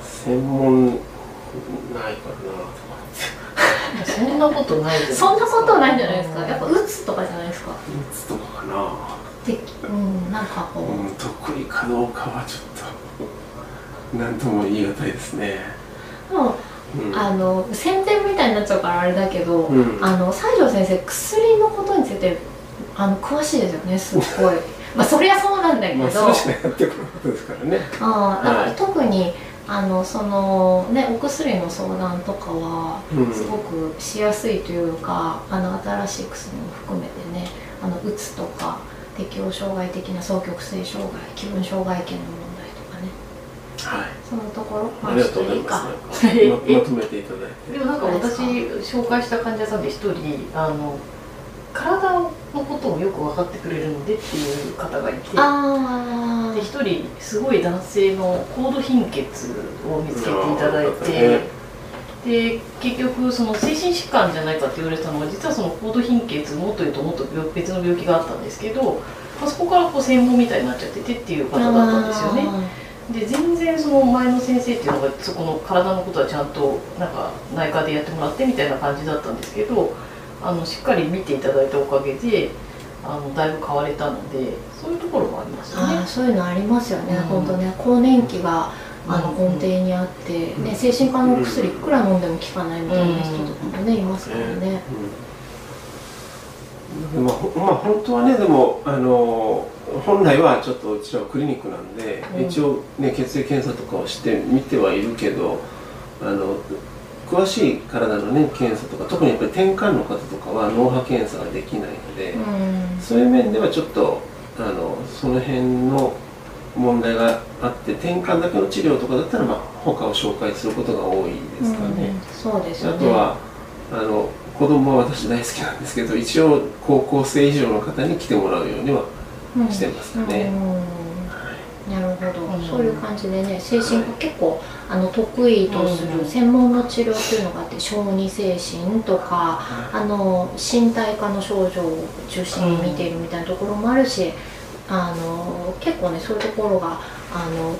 [SPEAKER 2] 専門ないかなとか。
[SPEAKER 3] そんなことないです
[SPEAKER 1] そんなことないんじゃないですか。やっぱ打つとかじゃないですか。
[SPEAKER 2] 打つとかかな。
[SPEAKER 1] でうんなんかこう、
[SPEAKER 2] うん、得意かどうかはちょっと何とも言い難いですね。
[SPEAKER 1] でも
[SPEAKER 2] うん、
[SPEAKER 1] あの宣伝みたいになっちゃうからあれだけど、
[SPEAKER 2] うん。
[SPEAKER 1] あの西条先生薬のことについてあの詳しいですよね すっごい。まあそりゃそうなんだけど、
[SPEAKER 2] まあ、それしかやってくることですからね。
[SPEAKER 1] あーだから
[SPEAKER 2] はい
[SPEAKER 1] 特にあのそのねお薬の相談とかは
[SPEAKER 2] うん。
[SPEAKER 1] すごくしやすいというか、あの新しい薬も含めてねあのうつとか適応障害的な双極性障害気分障害系の問題とかね
[SPEAKER 2] はい。
[SPEAKER 1] そのところ
[SPEAKER 2] ありがとうございます。ままとめていただいて。
[SPEAKER 3] でもなんか私紹介した患者さんで一人あの体のことをよく分かってくれるのでっていう方がいて。
[SPEAKER 1] あ
[SPEAKER 3] で一人すごい男性の高度貧血を見つけていただい
[SPEAKER 2] うん
[SPEAKER 3] てで結局その精神疾患じゃないかって言われてたのは実はその高度貧血もっと言うともっと病別の病気があったんですけど、まあ、そこからこう専門みたいになっちゃっててっていう方だったんですよね。で全然その前の先生っていうのがそこの体のことはちゃんとなんか内科でやってもらってみたいな感じだったんですけどあのしっかり見ていただいたおかげであのだいぶ変われたのでそういうところもありますよね。
[SPEAKER 1] そういうのありますよね、
[SPEAKER 3] うん。
[SPEAKER 1] 本当ね更年期があの
[SPEAKER 3] うん。
[SPEAKER 1] 根底にあって、
[SPEAKER 2] うん。
[SPEAKER 1] ね、精神科のお薬いくら飲んでも効かないみたいな人とかもねいますからね。
[SPEAKER 2] うん、まあ本当はねでもあの本来はちょっとうちらはクリニックなんで、
[SPEAKER 3] うん
[SPEAKER 2] 一応ね血液検査とかをして見てはいるけどあの詳しい体のね検査とか特にやっぱり転換の方とかは脳波検査ができないので、
[SPEAKER 1] うん
[SPEAKER 2] そういう面ではちょっとあのその辺の問題があって転換だけの治療とかだったら、まあ、他を紹介することが多いですかね。
[SPEAKER 1] うんそうですよね。
[SPEAKER 2] あとはあの子供は私大好きなんですけど一応高校生以上の方に来てもらうようには
[SPEAKER 1] うん。
[SPEAKER 2] してますかね。
[SPEAKER 1] うん。なるほど、
[SPEAKER 3] うん
[SPEAKER 1] そういう感じでね精神科結構あの得意とす
[SPEAKER 3] うん。
[SPEAKER 1] る専門の治療っていうのがあって小児精神とかあの身体科の症状を中心に見ているみたいなところもあるし、あの結構ねそういうところがあの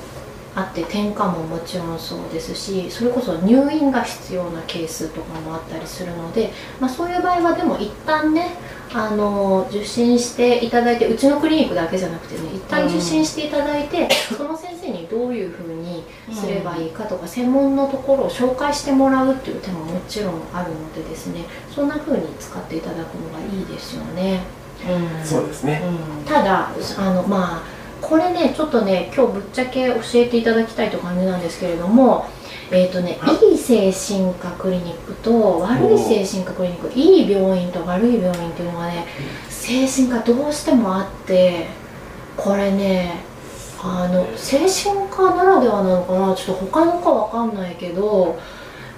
[SPEAKER 1] あって転換ももちろんそうですしそれこそ入院が必要なケースとかもあったりするので、まあ、そういう場合はでも一旦ねあの受診していただいてうちのクリニックだけじゃなくてね一旦受診していただいて、その先生にどういうふうにすればいいかとか、専門のところを紹介してもらうっていう手ももちろんあるのでですねそんなふうに使っていただくのがいいですよね。
[SPEAKER 3] うん
[SPEAKER 2] そうですね。
[SPEAKER 3] うん
[SPEAKER 1] ただあのまあこれねちょっとね今日ぶっちゃけ教えていただきたいという感じなんですけれどもえっ、とねいい精神科クリニックと悪い精神科クリニックいい病院と悪い病院っていうのがね精神科どうしてもあってこれねあの精神科ならではなのかなちょっと他の科わかんないけど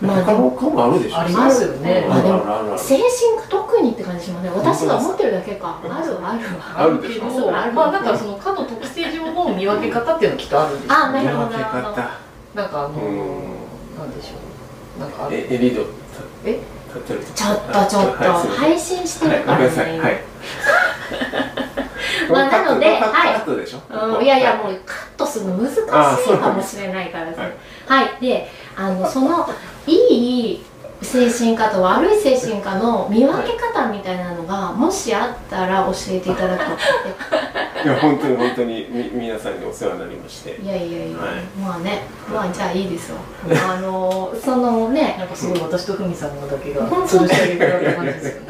[SPEAKER 2] 他の科もあるでしょ。
[SPEAKER 3] ありますよね。
[SPEAKER 2] あるある
[SPEAKER 1] まあでも精神科特にって感じしますね。私が思ってるだけか。あるある。わ
[SPEAKER 2] あるでしょ。
[SPEAKER 3] けどまあなんかその科の特性上の見分け方っていうのはきっとあるんですよ
[SPEAKER 1] あなるほど
[SPEAKER 2] 見分け方。
[SPEAKER 3] なんかあの
[SPEAKER 2] うん。
[SPEAKER 3] なんでしょう。なんかある。
[SPEAKER 2] えエリード
[SPEAKER 3] え？
[SPEAKER 2] 立ってる
[SPEAKER 1] ちょっとちょっと。配信してるからね。
[SPEAKER 2] はい
[SPEAKER 1] まあなので
[SPEAKER 2] カット
[SPEAKER 1] はい。うんいやいやもうカットするの難しいかもしれないからさ。
[SPEAKER 2] はい。
[SPEAKER 1] はい。であのそのいい精神科と悪い精神科の見分け方みたいなのがもしあったら教えていただくと
[SPEAKER 2] いや本当に本当にみ皆さんにお世話になりまして。
[SPEAKER 1] いやいやいや、
[SPEAKER 2] はい
[SPEAKER 1] まあねまあじゃあいいですよ。あのそのね
[SPEAKER 3] なんかすごい私とふみさんのだけが
[SPEAKER 1] 本当
[SPEAKER 3] 吊るしてあげてる感じですよね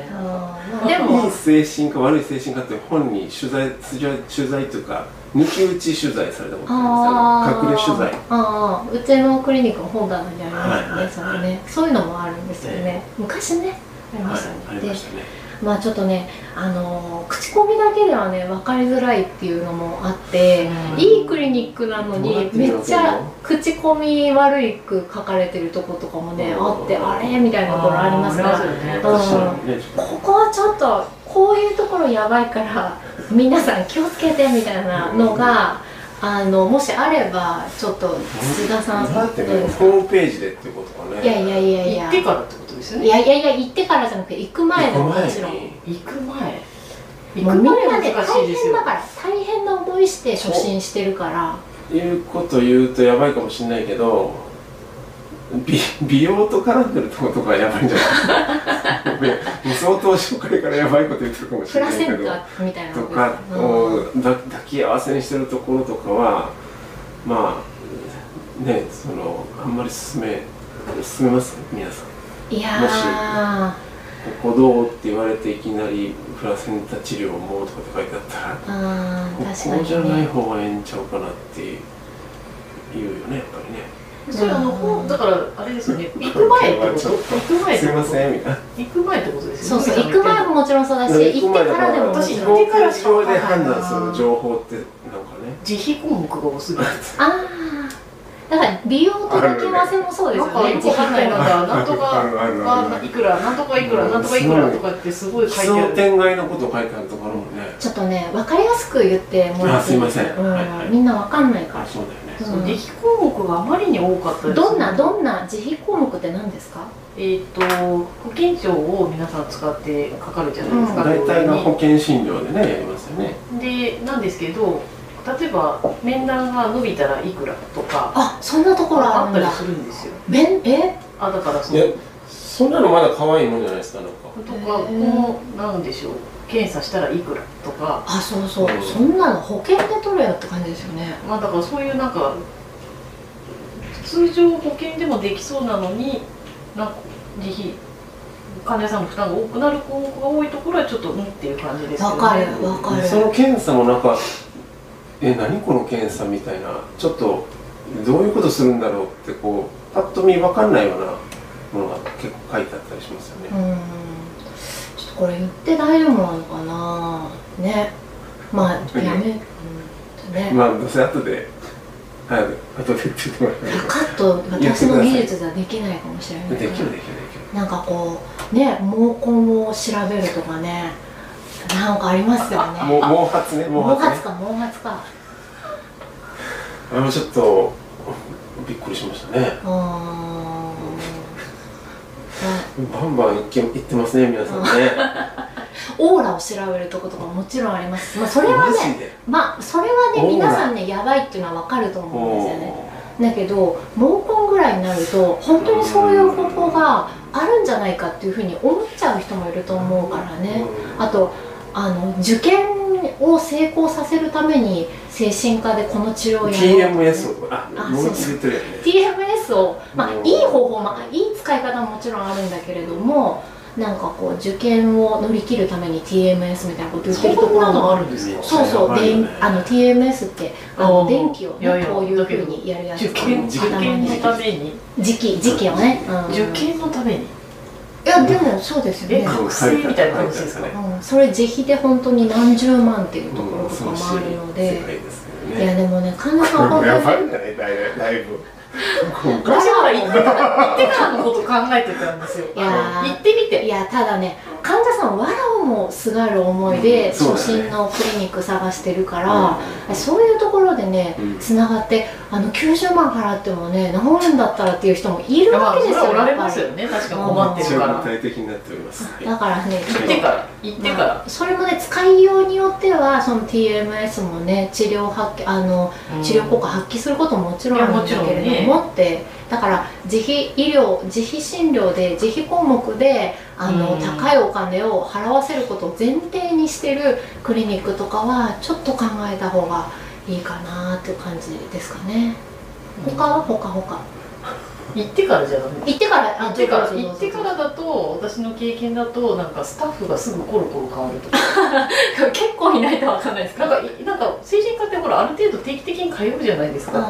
[SPEAKER 1] で
[SPEAKER 2] い
[SPEAKER 1] も
[SPEAKER 2] い精神科悪い精神科って本に取材取材取材というか抜き打ち取材されたことあ
[SPEAKER 1] あ
[SPEAKER 2] るんですよ。隠れ取材。
[SPEAKER 1] ああうちのクリニックの本棚にありますよね、
[SPEAKER 2] はいはい
[SPEAKER 1] それねそういうのもあるんですよね、昔ねありま
[SPEAKER 2] はい
[SPEAKER 1] したね、
[SPEAKER 2] ありましたね
[SPEAKER 1] まあちょっとね、あのー口コミだけではね分かりづらいっていうのもあって、
[SPEAKER 3] うん。
[SPEAKER 1] いいクリニックなのにめっちゃ口コミ悪いく書かれてるとことかもね
[SPEAKER 2] うん。
[SPEAKER 1] あってあれ？みたいなところありますから。
[SPEAKER 3] あーありますよね。
[SPEAKER 1] うん。ここはちょっとこういうところやばいから皆さん気をつけてみたいなのが、あのもしあればちょっと土田さん
[SPEAKER 2] ホームページでっていうことかね。
[SPEAKER 1] いやいやいやいや。
[SPEAKER 3] 行ってからってこと？ですよね。
[SPEAKER 1] いやいやいや行ってからじゃなくて行く前でももちろん。
[SPEAKER 3] 行く前。行く前
[SPEAKER 1] 大変だから大変な思いして初心してるから。
[SPEAKER 2] いうこと言うとやばいかもしれないけど美美容と絡んでるとことかやばいんじゃない？ねもう相当初回からやばいこと言ってるかもし
[SPEAKER 1] プ
[SPEAKER 2] れないけど。
[SPEAKER 1] ラセンタみたいな
[SPEAKER 2] とか？だ抱き合わせにしてるところとかはまあねそのあんまり進め進めます？皆さん
[SPEAKER 1] いや
[SPEAKER 2] ここどうって言われていきなりプラセンタ治療もとかって書いてあったらここじゃない方がええんちゃうかなっていう言うよねやっぱりね。
[SPEAKER 3] それあのほうだからあれですよね。行く前ってこと。行く前っ
[SPEAKER 2] すいま
[SPEAKER 3] てこと
[SPEAKER 2] せんみたいな
[SPEAKER 3] 行く前ってことです
[SPEAKER 1] そう
[SPEAKER 3] よね。
[SPEAKER 1] そう行く前ももちろんそうだし行ってからでもも
[SPEAKER 3] 私行ってからしか
[SPEAKER 2] で判断する情報ってなんかね。
[SPEAKER 3] 自費項目が多すぎる
[SPEAKER 1] ああだから美容と抱き合わせもそうです
[SPEAKER 3] なんか
[SPEAKER 1] よね。
[SPEAKER 3] よくわかんないのがなんとかがいくらなんとかいくらなんとかいくらとかってすごい
[SPEAKER 2] 奇
[SPEAKER 3] 書いてある。
[SPEAKER 2] 想天外のこと書いてあるところもね。
[SPEAKER 1] ちょっとね。分かりやすく言ってもらって。すか
[SPEAKER 2] あすいません。
[SPEAKER 1] うん。
[SPEAKER 2] はいはい。
[SPEAKER 1] みんな分かんないから。
[SPEAKER 2] あそうだよね。
[SPEAKER 1] うん。
[SPEAKER 3] そう出来項目があまりに多かったです
[SPEAKER 1] どんなどんな自費項目って何ですか？
[SPEAKER 3] えっ、と保険証を皆さん使ってかかるじゃないですか、
[SPEAKER 2] 大体が
[SPEAKER 3] 病
[SPEAKER 2] 保険診療でねやりますよね。
[SPEAKER 3] でなんですけど例えば面談が伸びたらいくらとか
[SPEAKER 1] あそんなところあ
[SPEAKER 3] あったりするんですよ。
[SPEAKER 1] べんえ？
[SPEAKER 3] あだからその
[SPEAKER 2] そんなのまだ可愛いもんじゃないですかなんか。
[SPEAKER 3] とかこのなんでしょう。検査したらいくらとか。
[SPEAKER 1] あそうそう、
[SPEAKER 2] うん。
[SPEAKER 1] そんなの保険で取れよって感じですよね。
[SPEAKER 3] まあだからそういうなんか通常保険でもできそうなのになんか自費患者さんの負担が多くなる項目が多いところはちょっとうんっていう感じですよね。
[SPEAKER 1] わかるわかる。
[SPEAKER 2] その検査もなんかえ何この検査みたいなちょっとどういうことするんだろうってこうパッと見分かんないようなものが結構書いてあったりしますよ
[SPEAKER 1] う
[SPEAKER 2] ね、
[SPEAKER 1] ん。ちょっとこれ言って大丈夫なのかな。ね。まあやめ、う。ん、ね、
[SPEAKER 2] まあどうせ後ではい後でって言ってもらえる
[SPEAKER 1] カット私の技術ではできないかもしれない
[SPEAKER 2] できるできるできる。
[SPEAKER 1] なんかこうね毛根を調べるとかねなんかありますよね。
[SPEAKER 2] もう毛髪ね毛
[SPEAKER 1] 毛
[SPEAKER 2] 髪
[SPEAKER 1] か毛髪か。
[SPEAKER 2] あのちょっとびっくりしましたね。バンバンいけいってますね皆さんね。
[SPEAKER 1] オーラを調べるとことかもちろんあります。まあそれはね
[SPEAKER 2] で。
[SPEAKER 1] まあそれはね皆さんねやばいっていうのは分かると思うんですよね。
[SPEAKER 2] お
[SPEAKER 1] だけど毛根ぐらいになると本当にそういう方法があるんじゃないかっていうふうに思っちゃう人もいると思うから
[SPEAKER 2] ー
[SPEAKER 1] ね。
[SPEAKER 2] うん。
[SPEAKER 1] あとあの受験を成功させるために精神科でこの治療をやろうと。かね
[SPEAKER 2] TMS をあ
[SPEAKER 1] あ
[SPEAKER 2] もう
[SPEAKER 1] そうそう。
[SPEAKER 2] 言ってるよね。
[SPEAKER 1] TMS を、まあ
[SPEAKER 2] う、ん
[SPEAKER 1] いい方法もいい使い方ももちろんあるんだけれどもなんかこう受験を乗り切るために TMS みたいなこと言ってるところも
[SPEAKER 3] あるんですか
[SPEAKER 1] そうそう、
[SPEAKER 2] ね。
[SPEAKER 1] でんあの TMS ってあ
[SPEAKER 3] あ
[SPEAKER 1] の
[SPEAKER 3] ー。
[SPEAKER 1] 電気をねこういうふうにやるやつ
[SPEAKER 3] 受験受
[SPEAKER 1] 頭
[SPEAKER 3] 験の
[SPEAKER 1] に
[SPEAKER 3] ために。
[SPEAKER 1] 時期時期をね、うん。
[SPEAKER 3] 受験のために
[SPEAKER 1] いやでもそうですよね、
[SPEAKER 3] え覚醒みたいな感じですか
[SPEAKER 2] ね。
[SPEAKER 1] うん、それ自費で本当に何十万っていうところとかもあるの
[SPEAKER 2] 世
[SPEAKER 1] で
[SPEAKER 2] 界ですね。ね
[SPEAKER 1] いやでもね患者さん
[SPEAKER 2] やばいんじゃないだいぶ。だいぶ今回
[SPEAKER 3] 私は行ってから行ってからのこと考えてたんですよ。行ってみて。
[SPEAKER 1] いやただね患者さんわらをもすがる思いで初診のクリニック探してるから、そういうところでね
[SPEAKER 2] うん。
[SPEAKER 1] つながってあの90万払ってもね治るんだったらっていう人もいる
[SPEAKER 3] まあ
[SPEAKER 1] わけですよ
[SPEAKER 3] それはおられますよね。確かに困ってるから。
[SPEAKER 2] 体的になっております、はい
[SPEAKER 1] だからね
[SPEAKER 3] 行ってから。行ってから。
[SPEAKER 1] まあそれもね使いようによってはその TMS もね治療発揮あの治療効果発揮することももちろんあるんだけれども、
[SPEAKER 3] いやも
[SPEAKER 1] って。だから自費医療自費診療で自費項目であの、
[SPEAKER 3] うん。
[SPEAKER 1] 高いお金を払わせることを前提にしてるクリニックとかはちょっと考えた方がいいかなっていう感じですかね。他は他他
[SPEAKER 3] 行ってからじゃダメ。
[SPEAKER 1] 行ってから
[SPEAKER 3] 行ってから行ってからだと私の経験だとなんかスタッフがすぐコロコロ変わるとか。
[SPEAKER 1] 結構いないと分かんないです
[SPEAKER 3] なんかいなんか精神科ってほらある程度定期的に通うじゃないですか。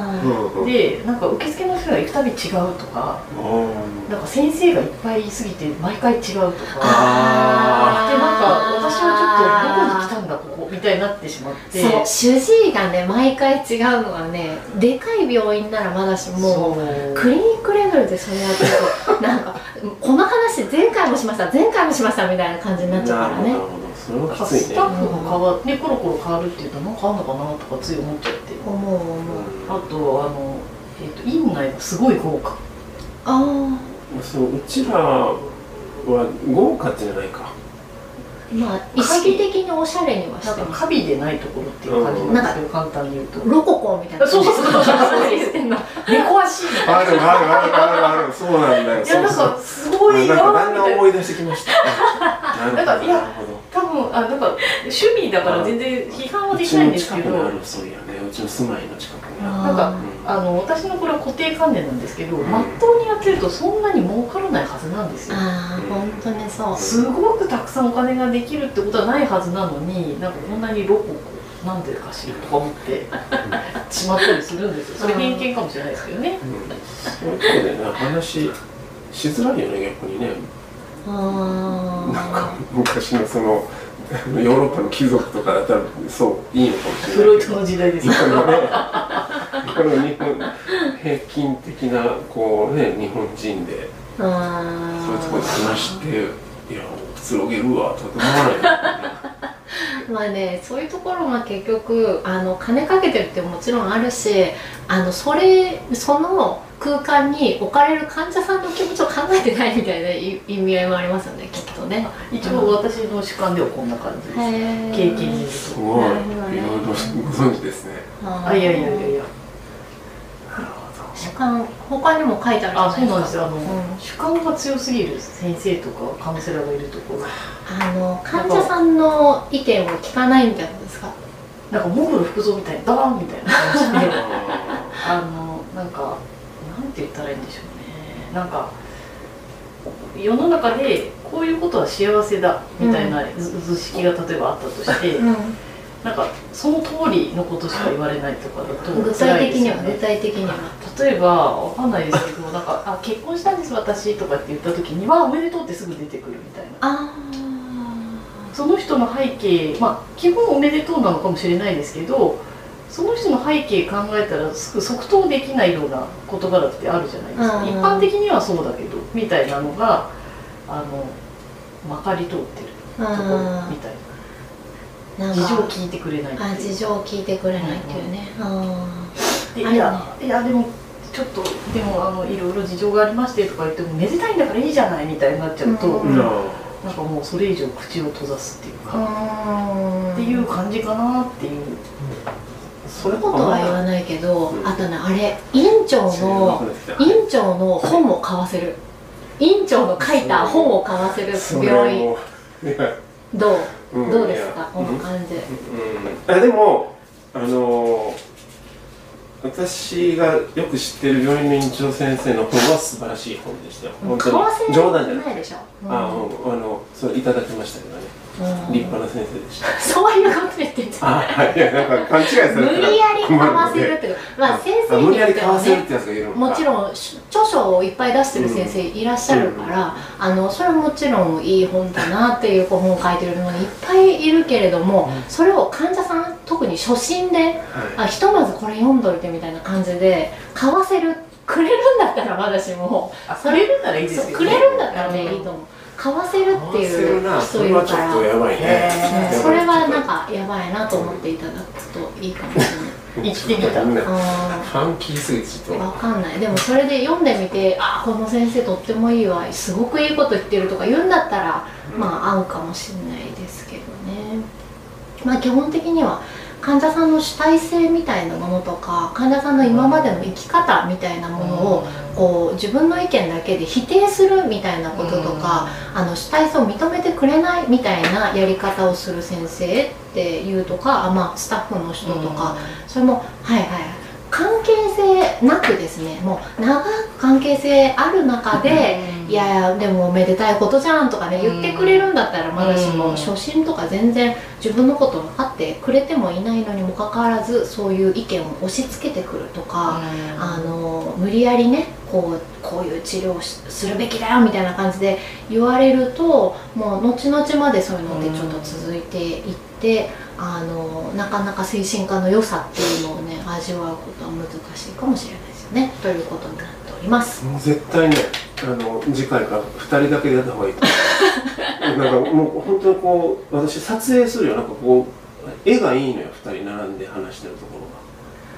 [SPEAKER 3] でなんか受付の人が行くたび違うとか。
[SPEAKER 2] あ
[SPEAKER 3] なんか先生がいっぱいいすぎて毎回違うとか。
[SPEAKER 2] あ
[SPEAKER 3] でなんか私はちょっとどこに来たんだここみたいになってしまって。
[SPEAKER 1] そう主治医がね毎回違うのはねでかい病院ならまだしも
[SPEAKER 3] そう。
[SPEAKER 1] クリニックレベルでそれやってるとなんかこの話前回もしました前回もしましたみたいな感じになっちゃうからね。
[SPEAKER 2] なるほどそれはきついね。
[SPEAKER 3] スタッフが変わってコロコロ変わるっていうとなんかあんのかなとかつい思っちゃって。
[SPEAKER 1] 思う思う
[SPEAKER 3] あとあの、えー、と院内がすごい豪華。
[SPEAKER 1] あ
[SPEAKER 2] そううちらは豪華じゃないか。
[SPEAKER 1] あまあ意識的におしゃれには
[SPEAKER 3] なん
[SPEAKER 1] してる
[SPEAKER 3] かカビでないところっていう感じなんですけど簡単に言うと。
[SPEAKER 1] ロココみたいな。
[SPEAKER 3] そうそうそう。そうそう
[SPEAKER 1] 言ってんの
[SPEAKER 3] 猫足みたいな
[SPEAKER 2] あるあるあるあるある。そうなんだよ。
[SPEAKER 3] いやなん
[SPEAKER 2] そうそう
[SPEAKER 3] かすごい
[SPEAKER 2] なん
[SPEAKER 3] な
[SPEAKER 2] かだんだん思い出してきました。な
[SPEAKER 3] んかいや多分あなんか趣味だから全然批判はできないんですけど。
[SPEAKER 2] 近くにあるそういやねうちの住まいの近くにあ
[SPEAKER 3] なんか
[SPEAKER 2] る
[SPEAKER 3] あの私のこれは固定観念なんですけど
[SPEAKER 2] ん。
[SPEAKER 3] まっとうにやってるとそんなに儲からないはずなんですよ。
[SPEAKER 1] ああ本当にそう。
[SPEAKER 3] すごくたくさんお金ができるってことはないはずなのになんかこんなにロココなんでかしらとか思ってしまったりするんですよ。それ偏見かもしれないですけどね。
[SPEAKER 2] うん。そういうとこでね話しづらいよね逆にね。なんか昔のそのヨーロッパの貴族とかだったらそういいのかもしれない。
[SPEAKER 3] フロイトの時代ですよ
[SPEAKER 2] 今のねこの日本平均的なこうね日本人で
[SPEAKER 1] あ
[SPEAKER 2] そういうところで
[SPEAKER 1] ー
[SPEAKER 2] 話していやくつろげるわとか思わない
[SPEAKER 1] まあねそういうところは結局あの金かけてるってもちろんあるしあのそれその空間に置かれる患者さんの気持ちを考えてないみたいな意意味合いもありますよねきっとね。
[SPEAKER 3] 一応私の主観ではこんな感じです。
[SPEAKER 1] へ
[SPEAKER 3] 経験に
[SPEAKER 2] すごいいろいろご存知ですね。
[SPEAKER 3] あいやいやいやいや
[SPEAKER 1] 主観他にも書いてあるじゃ
[SPEAKER 3] あそう
[SPEAKER 1] ないですか。
[SPEAKER 3] なんですよ。あの、
[SPEAKER 1] うん。
[SPEAKER 3] 主観が強すぎる先生とかカウンセラーがいるところ。
[SPEAKER 1] あの患者さんの意見を聞かないみたいなんですか。
[SPEAKER 3] なんかモンゴル服装みたいにドーンみたいな感じで。
[SPEAKER 2] あ
[SPEAKER 3] あのなんかなんて言ったらいいんでしょうね。なんか世の中でこういうことは幸せだみたいな図図式が例えばあったとして、
[SPEAKER 1] うん。
[SPEAKER 3] なんかその通りのことしか言われないとかだと
[SPEAKER 1] 具体的には具体的には
[SPEAKER 3] 例えばわかんないですけどなんかあ結婚したんです私とかって言った時にわあおめでとうってすぐ出てくるみたいな。
[SPEAKER 1] あ
[SPEAKER 3] その人の背景まあ基本おめでとうなのかもしれないですけどその人の背景考えたらすぐ即答できないような言葉だってあるじゃないですか、
[SPEAKER 1] うん。
[SPEAKER 3] 一般的にはそうだけどみたいなのがあのまかり通ってる
[SPEAKER 1] あ
[SPEAKER 3] ところみたい
[SPEAKER 1] な。
[SPEAKER 3] 事情を
[SPEAKER 1] か
[SPEAKER 3] 聞いてくれないいう。
[SPEAKER 1] 事情を聞いてくれないっていうね、あ
[SPEAKER 3] で
[SPEAKER 1] あれね
[SPEAKER 3] いやいやでもちょっとでもあのいろいろ事情がありましてとか言ってもめでたいんだからいいじゃないみたいになっちゃうと、
[SPEAKER 1] うん。
[SPEAKER 2] ー
[SPEAKER 3] なんかもうそれ以上口を閉ざすっていう
[SPEAKER 1] ー
[SPEAKER 3] か、
[SPEAKER 1] うん
[SPEAKER 3] っていう感じかなっていう。
[SPEAKER 2] それ
[SPEAKER 1] ことは言わないけど、
[SPEAKER 2] うん。
[SPEAKER 1] あとねあれ院長の院長の本を買わせる。院長の書いた本を買わせる病院。
[SPEAKER 2] 院
[SPEAKER 1] どう、
[SPEAKER 2] うん。
[SPEAKER 1] どうですか？この感じ、
[SPEAKER 2] うん、あでもあのー私がよく知ってる病院の院長先生の本は素晴らしい本でしたよ。本当に冗談じゃな
[SPEAKER 1] い。でしょ、うん
[SPEAKER 2] あうんあのそれいただきましたけどね。
[SPEAKER 1] うん
[SPEAKER 2] 立派な先生でした。
[SPEAKER 1] そういうこと言ってんじゃん
[SPEAKER 2] あはい。いやなんか勘違いされ
[SPEAKER 1] 無理やり買わせるっていうかまあ先生に
[SPEAKER 2] あ無理やり買わせるってやつがいるのか。
[SPEAKER 1] もちろんし著書をいっぱい出してる先生いらっしゃるから、あのそれはもちろんいい本だなっていう本を書いてるのにいっぱいいるけれども、それを患者さん特に初初心で
[SPEAKER 2] は
[SPEAKER 1] あひとまずこれ読んどいてみたいな感じで買わせるくれるんだったらまだしも
[SPEAKER 3] あくれるならいいですよね。
[SPEAKER 1] くれるんだったらねいいと思う買わせるって
[SPEAKER 2] い。
[SPEAKER 1] いう人いるから。
[SPEAKER 2] れはちょっとやばいね。
[SPEAKER 1] それはなんかやばいなと思っていただくといいかもしれない。
[SPEAKER 3] 生きてみた
[SPEAKER 2] うんフ
[SPEAKER 1] あ
[SPEAKER 2] ァンキーすぎてちょっ
[SPEAKER 1] ー
[SPEAKER 2] と。
[SPEAKER 1] わかんない。でもそれで読んでみてあこの先生とってもいいわすごくいいこと言ってるとか言うんだったらまあ合うかもしれないですけどね。まあ基本的には患者さんの主体性みたいなものとか患者さんの今までの生き方みたいなものをこう自分の意見だけで否定するみたいなこととか、あの主体性を認めてくれないみたいなやり方をする先生っていうとかあ、まあ、スタッフの人とか、それもはいはい。関係性なくですねもう長く関係性ある中で、いやでもおめでたいことじゃんとかね言ってくれるんだったらまだしも、
[SPEAKER 3] うん。
[SPEAKER 1] 初心とか全然自分のこと分かってくれてもいないのにもかかわらずそういう意見を押し付けてくるとか、あの無理やりねこうこういう治療をしするべきだよみたいな感じで言われるともう後々までそういうのってちょっと続いていって、あのなかなか精神科の良さっていうのをね味わうことは難しいかもしれないですよね。ということになっております。
[SPEAKER 2] もう絶対ね、あの次回から二人だけでやった方がいいと思う。なんかもう本当にこう私撮影するよなんかこう絵がいいのよ二人並んで話してるところが。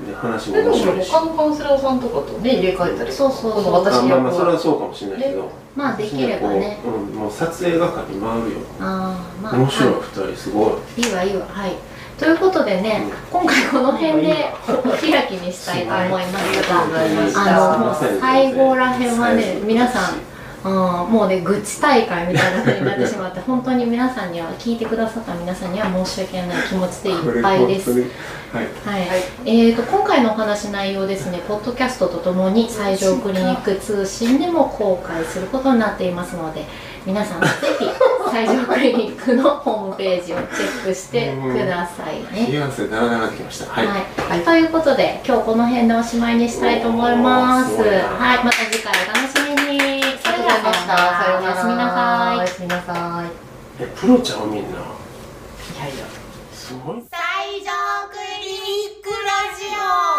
[SPEAKER 2] で話も面白いし。
[SPEAKER 3] 他のカウンセラーさんとかとね入れ替えたり
[SPEAKER 1] そうそうそう
[SPEAKER 3] この私
[SPEAKER 2] あまあまあそれは
[SPEAKER 3] 役
[SPEAKER 2] そうかもしれないけど。
[SPEAKER 1] まあできればね
[SPEAKER 2] ううん、もう撮影係回るよ。
[SPEAKER 1] あーまあ
[SPEAKER 2] 面白い
[SPEAKER 1] は
[SPEAKER 2] 二人すごい。
[SPEAKER 1] いいいわいいわはいということでね、今回この辺でお開きにしたいと思います
[SPEAKER 3] が
[SPEAKER 1] あのもう最後らへんはね皆さんうん、もうね愚痴大会みたいな風になってしまって 本当に皆さんには聞いてくださった皆さんには申し訳ない気持ちでいっぱいです。
[SPEAKER 2] はい。
[SPEAKER 1] はい、えー、と今回のお話内容ですね、ポッドキャストとともに西条クリニック通信でも公開することになっていますので、皆さんぜひ最上クリニックのホームページをチェックしてくださいね。
[SPEAKER 2] 冷や汗だらだらできました、はい、
[SPEAKER 1] はいはい、ということで今日この辺でおしまいにしたいと思います。
[SPEAKER 2] い
[SPEAKER 1] はい、また次回お楽しみに。それではまた。
[SPEAKER 3] さようなら。
[SPEAKER 1] おやすみなさい。
[SPEAKER 3] おやすみなさい。
[SPEAKER 2] え、プロちゃんみんな。
[SPEAKER 3] いやいや。
[SPEAKER 2] すごい。西条クリニックラジオ。